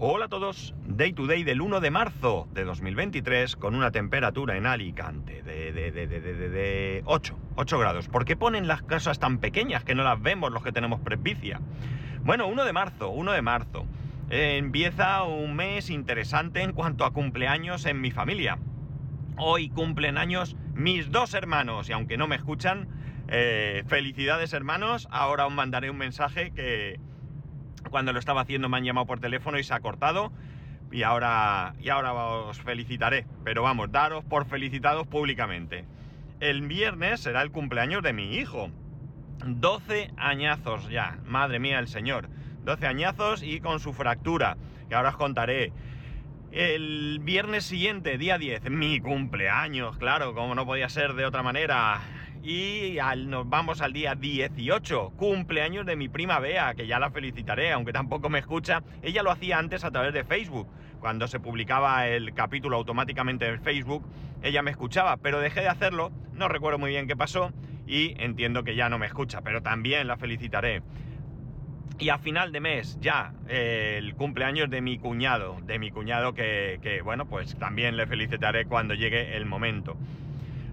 Hola a todos, Day to Day del 1 de marzo de 2023 con una temperatura en Alicante de, de, de, de, de, de 8, 8 grados. ¿Por qué ponen las casas tan pequeñas que no las vemos los que tenemos presbicia? Bueno, 1 de marzo, 1 de marzo. Empieza un mes interesante en cuanto a cumpleaños en mi familia. Hoy cumplen años mis dos hermanos y aunque no me escuchan, eh, felicidades hermanos. Ahora os mandaré un mensaje que cuando lo estaba haciendo me han llamado por teléfono y se ha cortado. Y ahora, y ahora os felicitaré. Pero vamos, daros por felicitados públicamente. El viernes será el cumpleaños de mi hijo. 12 añazos ya. Madre mía, el señor. 12 añazos y con su fractura. Que ahora os contaré. El viernes siguiente, día 10, mi cumpleaños, claro, como no podía ser de otra manera. Y al, nos vamos al día 18, cumpleaños de mi prima Bea, que ya la felicitaré, aunque tampoco me escucha. Ella lo hacía antes a través de Facebook. Cuando se publicaba el capítulo automáticamente en Facebook, ella me escuchaba, pero dejé de hacerlo, no recuerdo muy bien qué pasó y entiendo que ya no me escucha, pero también la felicitaré. Y a final de mes ya el cumpleaños de mi cuñado, de mi cuñado que, que, bueno, pues también le felicitaré cuando llegue el momento.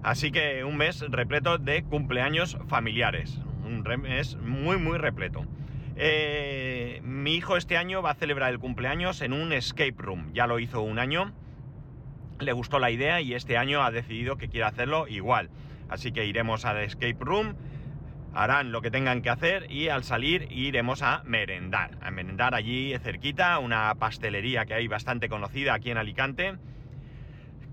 Así que un mes repleto de cumpleaños familiares. Un mes muy, muy repleto. Eh, mi hijo este año va a celebrar el cumpleaños en un escape room. Ya lo hizo un año. Le gustó la idea y este año ha decidido que quiere hacerlo igual. Así que iremos al escape room, harán lo que tengan que hacer y al salir iremos a merendar. A merendar allí cerquita, una pastelería que hay bastante conocida aquí en Alicante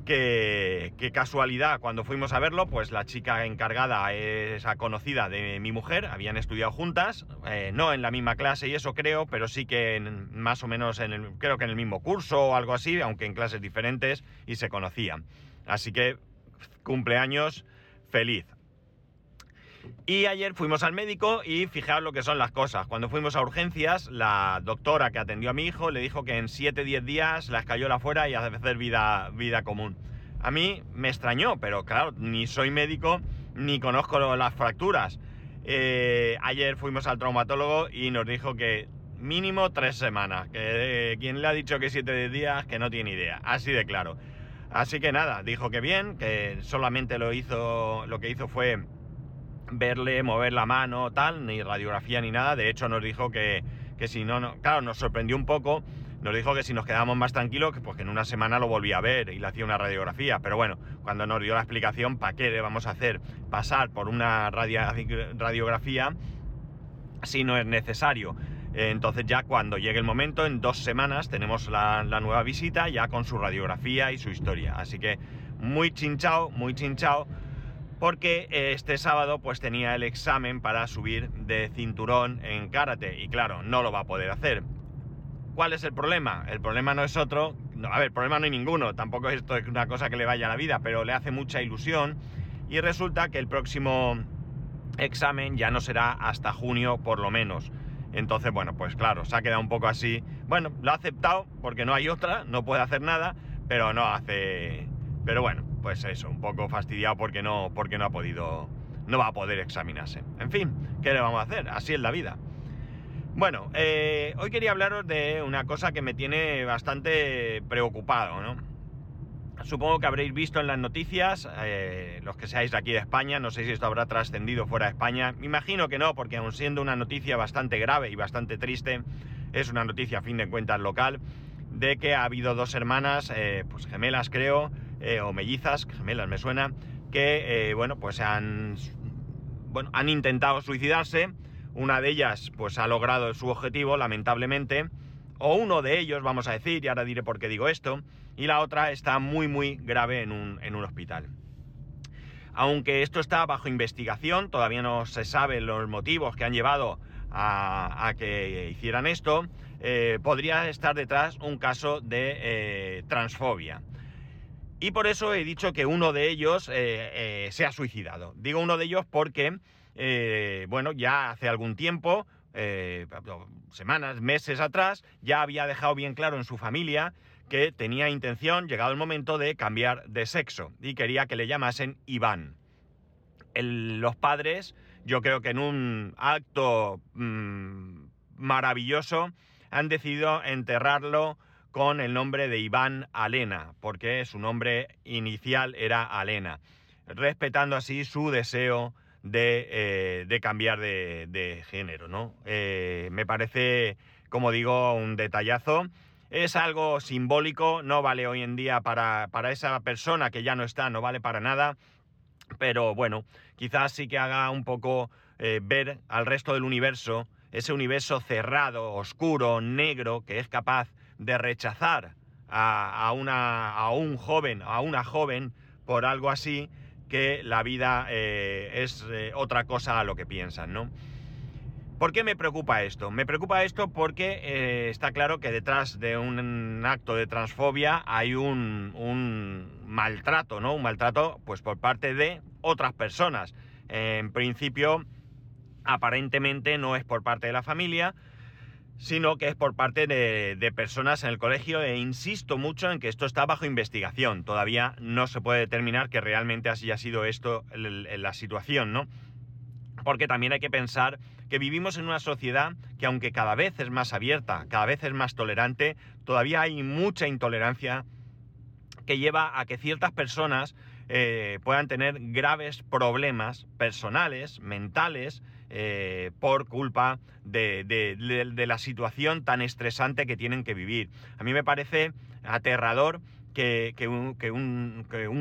que, casualidad, cuando fuimos a verlo, pues la chica encargada es conocida de mi mujer, habían estudiado juntas, eh, no en la misma clase y eso creo, pero sí que en, más o menos en el, creo que en el mismo curso o algo así, aunque en clases diferentes y se conocían. Así que cumpleaños feliz. Y ayer fuimos al médico y fijaos lo que son las cosas. Cuando fuimos a urgencias, la doctora que atendió a mi hijo le dijo que en 7-10 días la escayola fuera y hacer vida, vida común. A mí me extrañó, pero claro, ni soy médico ni conozco las fracturas. Eh, ayer fuimos al traumatólogo y nos dijo que mínimo tres semanas. Que eh, le ha dicho que 7 días, que no tiene idea. Así de claro. Así que nada, dijo que bien, que solamente lo hizo, lo que hizo fue verle mover la mano, tal, ni radiografía ni nada. De hecho, nos dijo que, que si no, no, claro, nos sorprendió un poco. Nos dijo que si nos quedábamos más tranquilos, que pues que en una semana lo volvía a ver y le hacía una radiografía. Pero bueno, cuando nos dio la explicación, ¿para qué le vamos a hacer pasar por una radiografía si no es necesario? Entonces ya cuando llegue el momento, en dos semanas, tenemos la, la nueva visita ya con su radiografía y su historia. Así que muy chinchao, muy chinchao porque este sábado pues tenía el examen para subir de cinturón en karate y claro, no lo va a poder hacer. ¿Cuál es el problema? El problema no es otro, no, a ver, el problema no hay ninguno, tampoco esto es una cosa que le vaya a la vida, pero le hace mucha ilusión y resulta que el próximo examen ya no será hasta junio por lo menos. Entonces, bueno, pues claro, se ha quedado un poco así. Bueno, lo ha aceptado porque no hay otra, no puede hacer nada, pero no hace... Pero bueno, pues eso, un poco fastidiado porque no, porque no ha podido, no va a poder examinarse. En fin, ¿qué le vamos a hacer? Así es la vida. Bueno, eh, hoy quería hablaros de una cosa que me tiene bastante preocupado, ¿no? Supongo que habréis visto en las noticias, eh, los que seáis de aquí de España, no sé si esto habrá trascendido fuera de España, me imagino que no, porque aun siendo una noticia bastante grave y bastante triste, es una noticia a fin de cuentas local, de que ha habido dos hermanas, eh, pues gemelas creo, eh, o mellizas, gemelas me suena, que, eh, bueno, pues han, bueno, han intentado suicidarse. Una de ellas, pues ha logrado su objetivo, lamentablemente. O uno de ellos, vamos a decir, y ahora diré por qué digo esto. Y la otra está muy, muy grave en un, en un hospital. Aunque esto está bajo investigación, todavía no se sabe los motivos que han llevado a, que hicieran esto, eh, podría estar detrás un caso de transfobia. Y por eso he dicho que uno de ellos eh, se ha suicidado. Digo uno de ellos porque, bueno, ya hace algún tiempo, semanas, meses atrás, ya había dejado bien claro en su familia que tenía intención, llegado el momento, de cambiar de sexo y quería que le llamasen Iván. Los padres, yo creo que en un acto mmm, maravilloso, han decidido enterrarlo con el nombre de Iván Alena, porque su nombre inicial era Alena, respetando así su deseo de, eh, cambiar de, género, ¿no? Eh, me parece, como digo, un detallazo. Es algo simbólico, no vale hoy en día para, para esa persona que ya no está, no vale para nada, pero bueno, quizás sí que haga un poco eh, ver al resto del universo, ese universo cerrado, oscuro, negro, que es capaz de rechazar a, una, a un joven, a una joven, por algo así, que la vida eh, es eh, otra cosa a lo que piensan, ¿no? ¿Por qué me preocupa esto? Me preocupa esto porque está claro que detrás de un acto de transfobia hay un, un, maltrato, ¿no? Un maltrato, pues por parte de otras personas. En principio, aparentemente no es por parte de la familia, sino que es por parte de, personas en el colegio e insisto mucho en que esto está bajo investigación. Todavía no se puede determinar que realmente así ha sido esto la situación, ¿no? Porque también hay que pensar que vivimos en una sociedad que aunque cada vez es más abierta, cada vez es más tolerante, todavía hay mucha intolerancia que lleva a que ciertas personas eh, puedan tener graves problemas personales, mentales, eh, por culpa de, la situación tan estresante que tienen que vivir. A mí me parece aterrador que, un,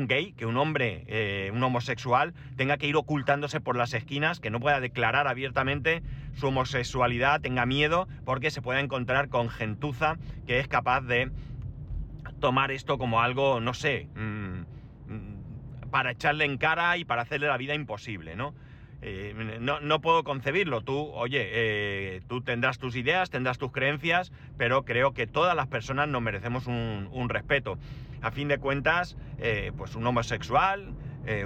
gay, que un hombre, eh, un homosexual, tenga que ir ocultándose por las esquinas, que no pueda declarar abiertamente su homosexualidad, tenga miedo, porque se pueda encontrar con gentuza que es capaz de tomar esto como algo, no sé, mm, mm, para echarle en cara y para hacerle la vida imposible, ¿no? Eh, no, puedo concebirlo. Tú, oye, eh, tú tendrás tus ideas, tendrás tus creencias, pero creo que todas las personas nos merecemos un, respeto. A fin de cuentas, eh, pues un homosexual,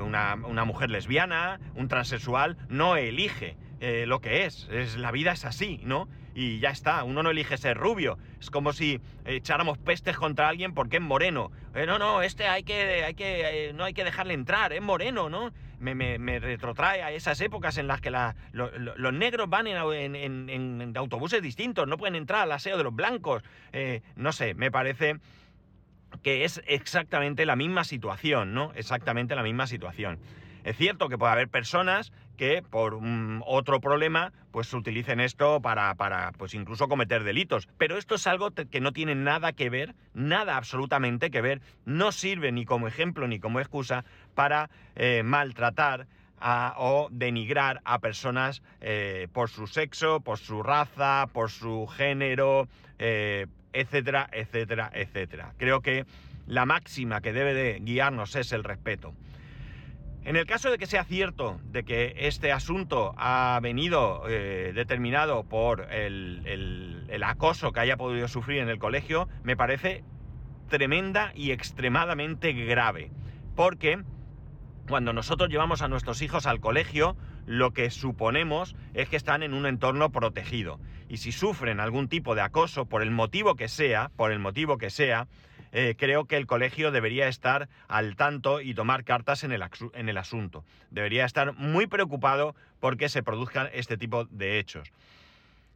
una, mujer lesbiana, un transexual, no elige lo que es. es. La vida es así, ¿no? Y ya está, uno no elige ser rubio. Es como si echáramos pestes contra alguien porque es moreno. no, no, este hay que, hay que, no hay que dejarle entrar, es moreno, ¿no? me, retrotrae a esas épocas en las que los negros van en, autobuses distintos, no pueden entrar al aseo de los blancos. Eh, no sé, me parece que es exactamente la misma situación, ¿no? Exactamente la misma situación. Es cierto que puede haber personas que por otro problema pues utilicen esto para, para, pues incluso cometer delitos. Pero esto es algo que no tiene nada que ver, nada absolutamente que ver, no sirve ni como ejemplo ni como excusa para eh, maltratar o denigrar a personas eh, por su sexo, por su raza, por su género, eh, etcétera, etcétera, etcétera. Creo que la máxima que debe de guiarnos es el respeto. En el caso de que sea cierto de que este asunto ha venido eh, determinado por el, acoso que haya podido sufrir en el colegio, me parece tremenda y extremadamente grave. Porque cuando nosotros llevamos a nuestros hijos al colegio, lo que suponemos es que están en un entorno protegido. Y si sufren algún tipo de acoso, por el motivo que sea, por el motivo que sea, eh, creo que el colegio debería estar al tanto y tomar cartas en el, en el asunto. Debería estar muy preocupado porque se produzcan este tipo de hechos.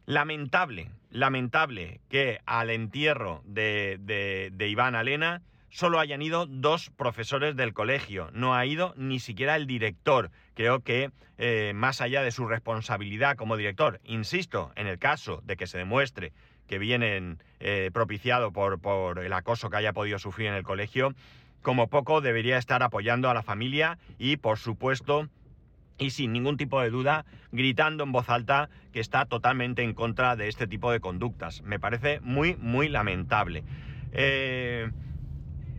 Lamentable, lamentable que al entierro de, de, Iván Alena solo hayan ido dos profesores del colegio, no ha ido ni siquiera el director. Creo que eh, más allá de su responsabilidad como director, insisto, en el caso de que se demuestre que vienen eh, propiciado por, por el acoso que haya podido sufrir en el colegio, como poco debería estar apoyando a la familia y, por supuesto, y sin ningún tipo de duda, gritando en voz alta que está totalmente en contra de este tipo de conductas. Me parece muy, muy lamentable. Eh,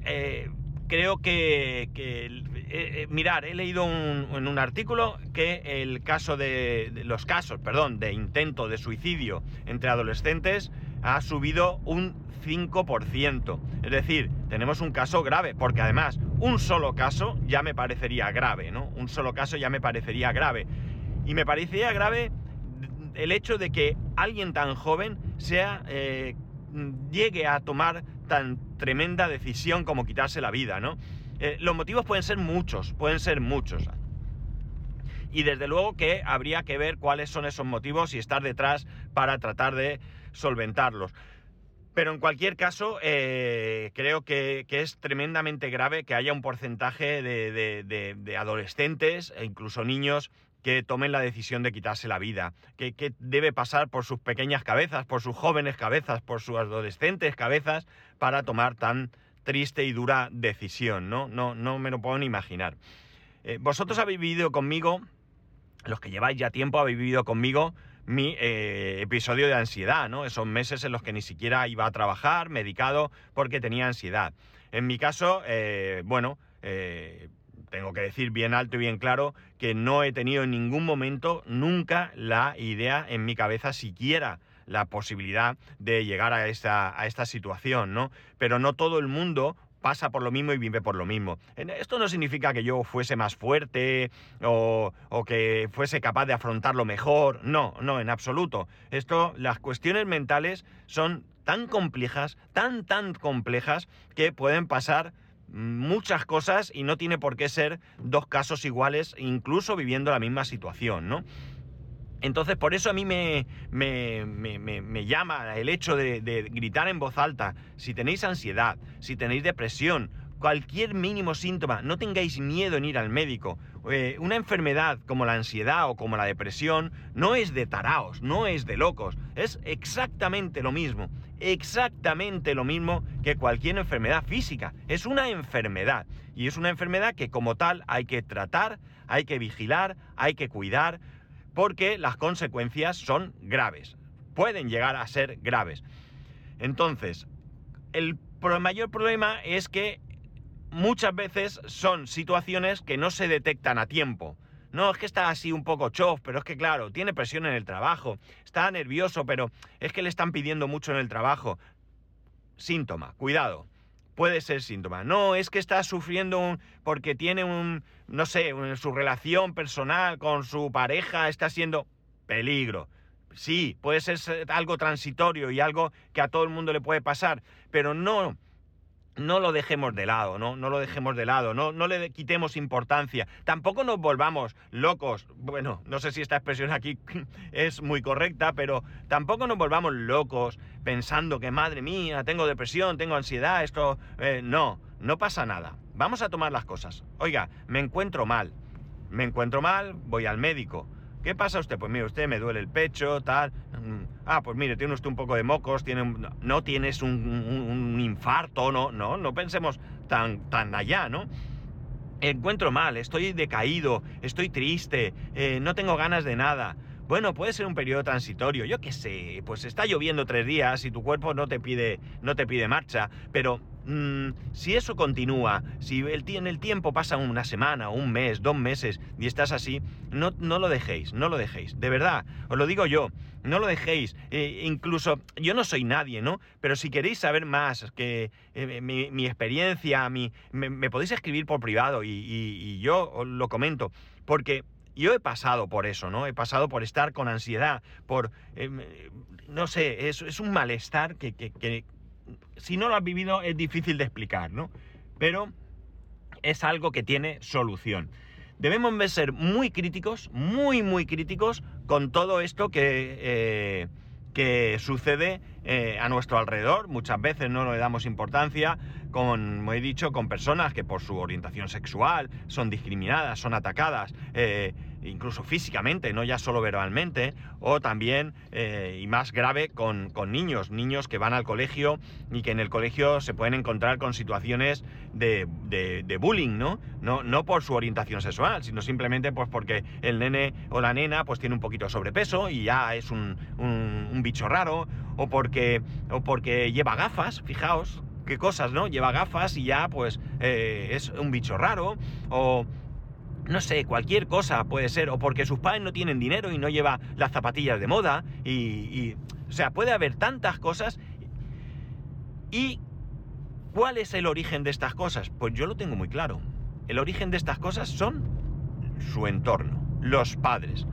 eh, creo que, mirar, he leído en un artículo que el caso de, los casos, perdón, de intento de suicidio entre adolescentes ha subido un 5%. Es decir, tenemos un caso grave, porque además un solo caso ya me parecería grave, ¿no? Un solo caso ya me parecería grave. Y me parecería grave el hecho de que alguien tan joven sea, eh, llegue a tomar tan tremenda decisión como quitarse la vida, ¿no? Eh, los motivos pueden ser muchos, pueden ser muchos. Y desde luego que habría que ver cuáles son esos motivos y estar detrás para tratar de solventarlos. Pero en cualquier caso, eh, creo que, es tremendamente grave que haya un porcentaje de, adolescentes e incluso niños que tomen la decisión de quitarse la vida, que, debe pasar por sus pequeñas cabezas, por sus jóvenes cabezas, por sus adolescentes cabezas, para tomar tan triste y dura decisión, ¿no? No, no me lo puedo ni imaginar. Eh, vosotros habéis vivido conmigo, los que lleváis ya tiempo habéis vivido conmigo mi eh, episodio de ansiedad, ¿no? Esos meses en los que ni siquiera iba a trabajar, medicado, porque tenía ansiedad. En mi caso, eh, bueno, tengo que decir bien alto y bien claro que no he tenido en ningún momento nunca la idea en mi cabeza siquiera la posibilidad de llegar a esta, a esta situación, ¿no? Pero no todo el mundo pasa por lo mismo y vive por lo mismo. Esto no significa que yo fuese más fuerte o, que fuese capaz de afrontarlo mejor. No, no, en absoluto. Esto, las cuestiones mentales son tan complejas, tan, tan complejas, que pueden pasar muchas cosas y no tiene por qué ser dos casos iguales, incluso viviendo la misma situación, ¿no? Entonces, por eso a mí me, me, llama el hecho de, gritar en voz alta, si tenéis ansiedad, si tenéis depresión, cualquier mínimo síntoma, no tengáis miedo en ir al médico. Eh, una enfermedad como la ansiedad o como la depresión no es de taraos, no es de locos, es exactamente lo mismo, exactamente lo mismo que cualquier enfermedad física. Es una enfermedad y es una enfermedad que como tal hay que tratar, hay que vigilar, hay que cuidar porque las consecuencias son graves, pueden llegar a ser graves. Entonces, el mayor problema es que muchas veces son situaciones que no se detectan a tiempo. No, es que está así un poco chof, pero es que claro, tiene presión en el trabajo, está nervioso, pero es que le están pidiendo mucho en el trabajo. Síntoma, cuidado puede ser síntoma. No, es que está sufriendo un, porque tiene un, no sé, su relación personal con su pareja está siendo peligro. Sí, puede ser algo transitorio y algo que a todo el mundo le puede pasar, pero no no lo dejemos de lado, ¿no? No lo dejemos de lado, no, no le quitemos importancia. Tampoco nos volvamos locos. Bueno, no sé si esta expresión aquí es muy correcta, pero tampoco nos volvamos locos pensando que, madre mía, tengo depresión, tengo ansiedad, esto... Eh, no, no pasa nada. Vamos a tomar las cosas. Oiga, me encuentro mal. Me encuentro mal, voy al médico. ¿Qué pasa usted? Pues mire, usted me duele el pecho, tal. Mm, ah, pues mire, tiene usted un poco de mocos, tiene no, tienes un, infarto, no, no, no pensemos tan, tan allá, ¿no? Encuentro mal, estoy decaído, estoy triste, eh, no tengo ganas de nada. Bueno, puede ser un periodo transitorio, yo qué sé, pues está lloviendo tres días y tu cuerpo no te pide, no te pide marcha, pero mm, si eso continúa, si el, en el tiempo pasa una semana, un mes, dos meses y estás así, no, no lo dejéis, no lo dejéis, de verdad, os lo digo yo, no lo dejéis, eh, incluso yo no soy nadie, ¿no? Pero si queréis saber más, que eh, mi, experiencia, me, podéis escribir por privado y, y yo os lo comento, porque yo he pasado por eso, ¿no? He pasado por estar con ansiedad, por, eh, no sé, es, es, un malestar que, que, si no lo has vivido es difícil de explicar, ¿no? Pero es algo que tiene solución. Debemos ser muy críticos, muy, muy críticos con todo esto que, eh, que sucede eh, a nuestro alrededor. Muchas veces no le damos importancia, como he dicho, con personas que por su orientación sexual son discriminadas, son atacadas. Eh, incluso físicamente, no ya solo verbalmente, o también, eh, y más grave, con, niños, niños que van al colegio y que en el colegio se pueden encontrar con situaciones de, bullying, ¿no? ¿no? No por su orientación sexual, sino simplemente pues porque el nene o la nena pues tiene un poquito de sobrepeso y ya es un, bicho raro, o porque, o porque lleva gafas, fijaos, qué cosas, ¿no? Lleva gafas y ya pues eh, es un bicho raro, o no sé, cualquier cosa puede ser, o porque sus padres no tienen dinero y no lleva las zapatillas de moda, y, o sea, puede haber tantas cosas. ¿Y cuál es el origen de estas cosas? Pues yo lo tengo muy claro. El origen de estas cosas son su entorno, los padres.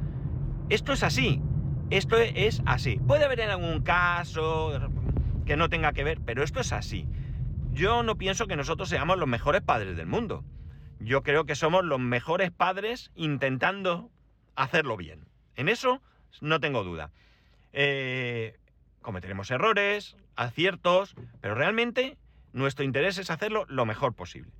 Esto es así, esto es así. Puede haber en algún caso que no tenga que ver, pero esto es así. Yo no pienso que nosotros seamos los mejores padres del mundo yo creo que somos los mejores padres intentando hacerlo bien. En eso no tengo duda. Eh, cometeremos errores, aciertos, pero realmente nuestro interés es hacerlo lo mejor posible.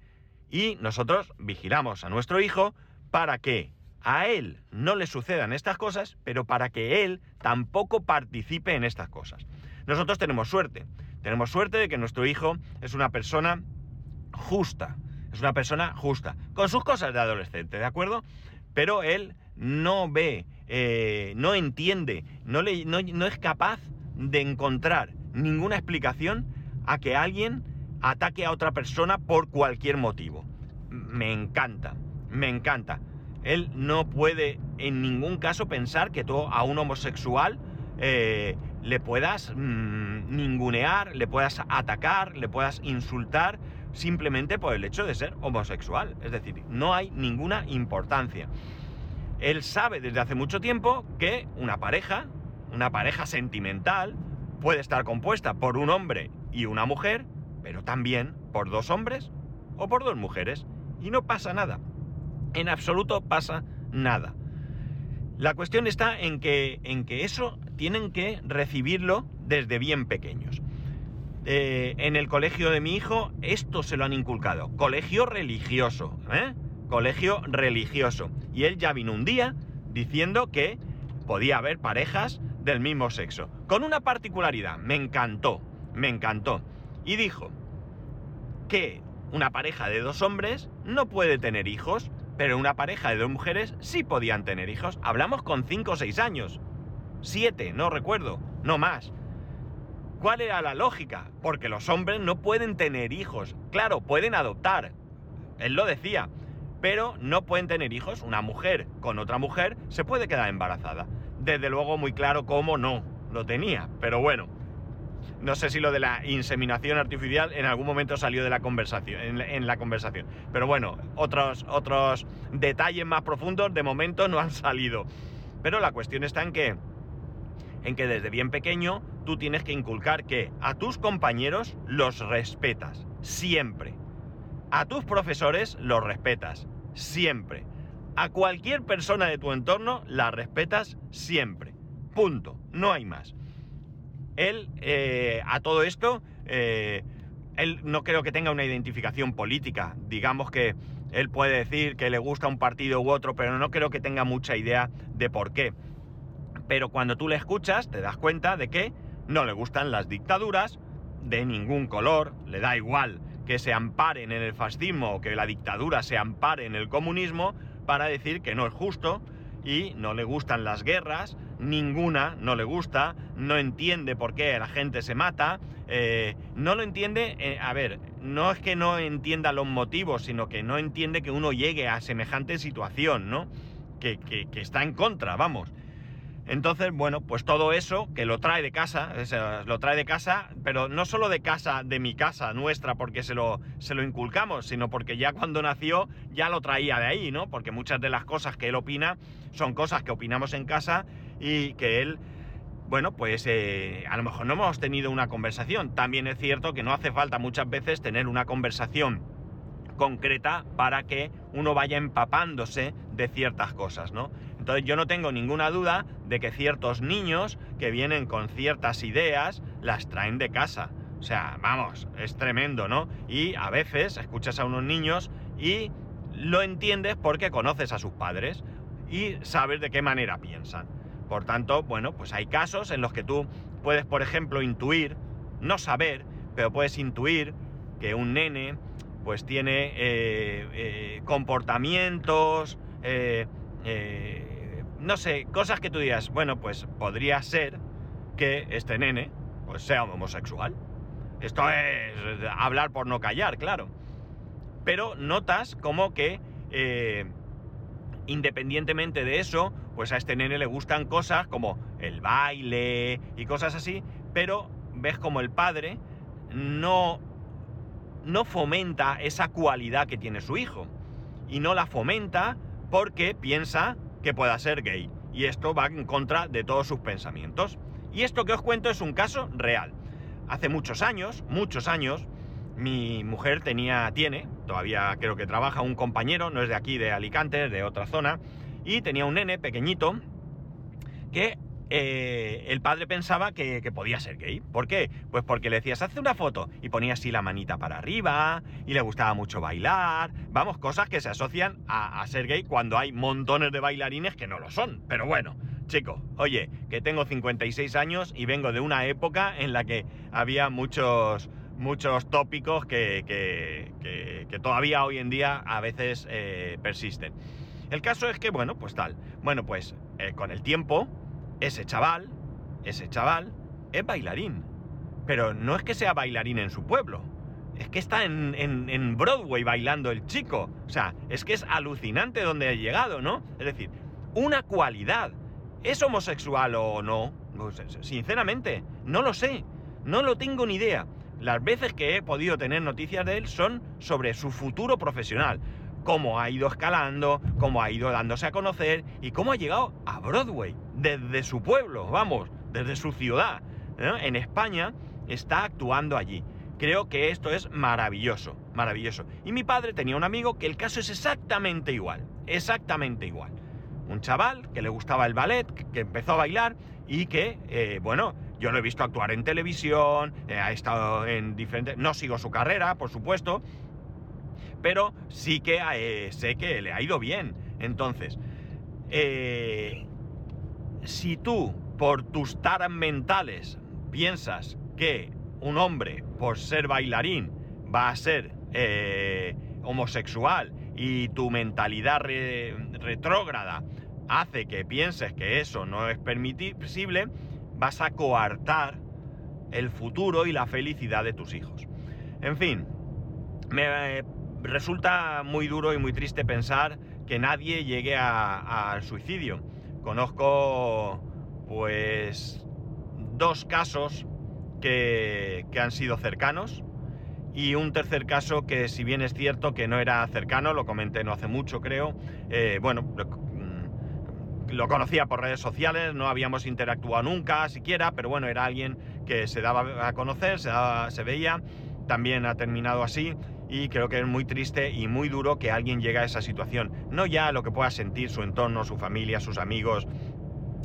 Y nosotros vigilamos a nuestro hijo para que a él no le sucedan estas cosas, pero para que él tampoco participe en estas cosas. Nosotros tenemos suerte. Tenemos suerte de que nuestro hijo es una persona justa. Es una persona justa. Con sus cosas de adolescente, ¿de acuerdo? Pero él no ve, eh, no entiende, no, es capaz de encontrar ninguna explicación a que alguien ataque a otra persona por cualquier motivo. Me encanta, me encanta. Él no puede en ningún caso pensar que tú a un homosexual eh, le puedas mm, ningunear, le puedas atacar, le puedas insultar simplemente por el hecho de ser homosexual. Es decir, no hay ninguna importancia. Él sabe desde hace mucho tiempo que una pareja, una pareja sentimental, puede estar compuesta por un hombre y una mujer, pero también por dos hombres o por dos mujeres. Y no pasa nada. En absoluto pasa nada. La cuestión está en que, en que eso tienen que recibirlo desde bien pequeños. Eh, en el colegio de mi hijo esto se lo han inculcado. Colegio religioso, ¿eh? Colegio religioso. Y él ya vino un día diciendo que podía haber parejas del mismo sexo. Con una particularidad, me encantó, me encantó. Y dijo que una pareja de dos hombres no puede tener hijos pero una pareja de dos mujeres sí podían tener hijos. Hablamos con 5 o 6 años. 7, no recuerdo, no más. ¿Cuál era la lógica? Porque los hombres no pueden tener hijos. Claro, pueden adoptar. Él lo decía. Pero no pueden tener hijos. Una mujer con otra mujer se puede quedar embarazada. Desde luego muy claro cómo no lo tenía. Pero bueno, no sé si lo de la inseminación artificial en algún momento salió de la conversación, en, la conversación. Pero bueno, otros, otros detalles más profundos de momento no han salido. Pero la cuestión está en que, en que desde bien pequeño tú tienes que inculcar que a tus compañeros los respetas, siempre. A tus profesores los respetas, siempre. A cualquier persona de tu entorno la respetas siempre. Punto. No hay más él eh, a todo esto, eh, él no creo que tenga una identificación política. Digamos que él puede decir que le gusta un partido u otro, pero no creo que tenga mucha idea de por qué. Pero cuando tú le escuchas, te das cuenta de que no le gustan las dictaduras de ningún color, le da igual que se amparen en el fascismo o que la dictadura se ampare en el comunismo para decir que no es justo y no le gustan las guerras, ninguna no le gusta, no entiende por qué la gente se mata, eh, no lo entiende, eh, a ver, no es que no entienda los motivos, sino que no entiende que uno llegue a semejante situación, ¿no? Que, que está en contra, vamos. Entonces, bueno, pues todo eso que lo trae de casa, lo trae de casa, pero no solo de casa, de mi casa, nuestra, porque se lo, se lo inculcamos, sino porque ya cuando nació ya lo traía de ahí, ¿no? Porque muchas de las cosas que él opina son cosas que opinamos en casa y que él, bueno, pues eh, a lo mejor no hemos tenido una conversación. También es cierto que no hace falta muchas veces tener una conversación concreta para que uno vaya empapándose de ciertas cosas, ¿no? Entonces yo no tengo ninguna duda de que ciertos niños que vienen con ciertas ideas las traen de casa. O sea, vamos, es tremendo, ¿no? Y a veces escuchas a unos niños y lo entiendes porque conoces a sus padres y sabes de qué manera piensan. Por tanto, bueno, pues hay casos en los que tú puedes, por ejemplo, intuir, no saber, pero puedes intuir que un nene pues tiene eh, eh, comportamientos, eh, no sé, cosas que tú digas, bueno, pues podría ser que este nene pues sea homosexual. Esto es hablar por no callar, claro. Pero notas como que independientemente de eso, pues a este nene le gustan cosas como el baile y cosas así, pero ves como el padre no, no fomenta esa cualidad que tiene su hijo. Y no la fomenta porque piensa que pueda ser gay. Y esto va en contra de todos sus pensamientos. Y esto que os cuento es un caso real. Hace muchos años, muchos años, mi mujer tenía, tiene, todavía creo que trabaja, un compañero, no es de aquí, de Alicante, de otra zona, y tenía un nene pequeñito que eh, el padre pensaba que, podía ser gay. ¿Por qué? Pues porque le decías, hace una foto y ponía así la manita para arriba y le gustaba mucho bailar. Vamos, cosas que se asocian a, a ser gay cuando hay montones de bailarines que no lo son. Pero bueno, chico, oye, que tengo 56 años y vengo de una época en la que había muchos muchos tópicos que, que, todavía hoy en día a veces eh, persisten. El caso es que, bueno, pues tal. Bueno, pues eh, con el tiempo, ese chaval, ese chaval, es bailarín. Pero no es que sea bailarín en su pueblo. Es que está en, en Broadway bailando el chico. O sea, es que es alucinante donde ha llegado, ¿no? Es decir, una cualidad. ¿Es homosexual o no? Pues, sinceramente, no lo sé. No lo tengo ni idea. Las veces que he podido tener noticias de él son sobre su futuro profesional, cómo ha ido escalando, cómo ha ido dándose a conocer y cómo ha llegado a Broadway, desde su pueblo, vamos, desde su ciudad. En España está actuando allí. Creo que esto es maravilloso, maravilloso. Y mi padre tenía un amigo que el caso es exactamente igual, exactamente igual. Un chaval que le gustaba el ballet, que empezó a bailar y que, eh, bueno, yo lo he visto actuar en televisión, eh, ha estado en diferentes... No sigo su carrera, por supuesto, pero sí que eh, sé que le ha ido bien. Entonces, eh, si tú, por tus taras mentales, piensas que un hombre, por ser bailarín, va a ser homosexual y tu mentalidad retrógrada hace que pienses que eso no es permisible, vas a coartar el futuro y la felicidad de tus hijos. En fin, me resulta muy duro y muy triste pensar que nadie llegue al suicidio. Conozco pues dos casos que, han sido cercanos y un tercer caso que si bien es cierto que no era cercano, lo comenté no hace mucho creo, eh, bueno, lo conocía por redes sociales, no habíamos interactuado nunca siquiera, pero bueno, era alguien que se daba a conocer, se, veía, también ha terminado así y creo que es muy triste y muy duro que alguien llegue a esa situación. No ya lo que pueda sentir su entorno, su familia, sus amigos,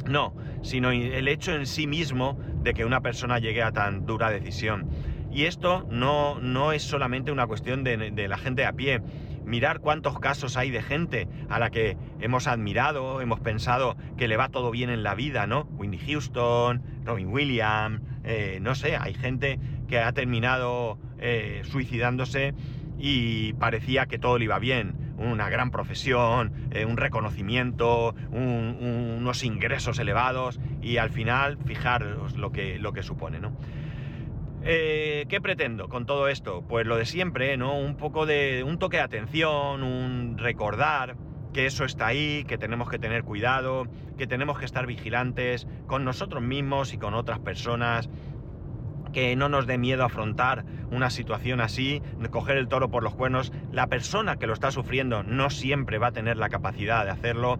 no, sino el hecho en sí mismo de que una persona llegue a tan dura decisión. Y esto no, no es solamente una cuestión de, la gente a pie, mirar cuántos casos hay de gente a la que hemos admirado, hemos pensado que le va todo bien en la vida, ¿no? Whitney Houston, Robin Williams, eh, no sé, hay gente que ha terminado eh, suicidándose y parecía que todo le iba bien, una gran profesión, eh, un reconocimiento, unos ingresos elevados y al final fijaros lo que, lo que supone, ¿no? Eh, ¿Qué pretendo con todo esto? Pues lo de siempre, ¿no? Un poco de. un toque de atención, un recordar que eso está ahí, que tenemos que tener cuidado, que tenemos que estar vigilantes con nosotros mismos y con otras personas, que no nos dé miedo afrontar una situación así, coger el toro por los cuernos. La persona que lo está sufriendo no siempre va a tener la capacidad de hacerlo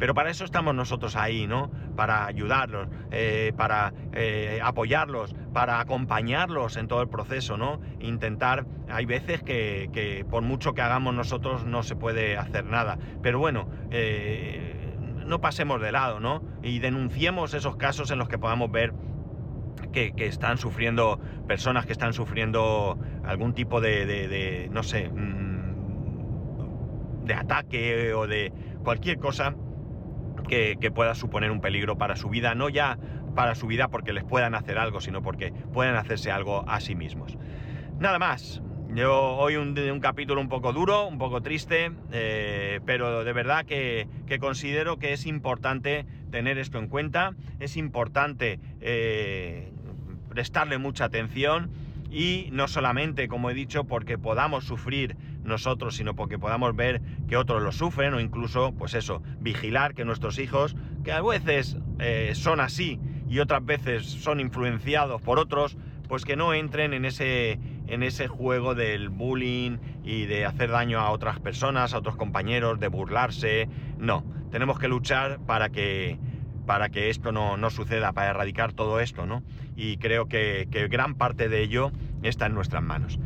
pero para eso estamos nosotros ahí, ¿no? Para ayudarlos, eh, para eh, apoyarlos, para acompañarlos en todo el proceso, ¿no? Intentar, hay veces que, por mucho que hagamos nosotros no se puede hacer nada. Pero bueno, eh, no pasemos de lado, ¿no? Y denunciemos esos casos en los que podamos ver que, están sufriendo personas que están sufriendo algún tipo de, no sé, mm, de ataque o de cualquier cosa que, pueda suponer un peligro para su vida, no ya para su vida porque les puedan hacer algo, sino porque puedan hacerse algo a sí mismos. Nada más. Yo hoy un, capítulo un poco duro, un poco triste, eh, pero de verdad que, considero que es importante tener esto en cuenta, es importante eh, prestarle mucha atención y no solamente, como he dicho, porque podamos sufrir nosotros, sino porque podamos ver que otros lo sufren o incluso, pues eso, vigilar que nuestros hijos, que a veces eh, son así y otras veces son influenciados por otros, pues que no entren en ese, en ese juego del bullying y de hacer daño a otras personas, a otros compañeros, de burlarse. No, tenemos que luchar para que para que esto no, suceda, para erradicar todo esto, ¿no? Y creo que, gran parte de ello está en nuestras manos.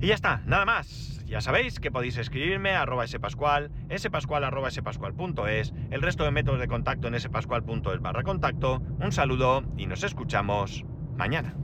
Y ya está, nada más. Ya sabéis que podéis escribirme a arroba spascual, spascual arroba spascual.es, el resto de métodos de contacto en spascual.es barra contacto. Un saludo y nos escuchamos mañana.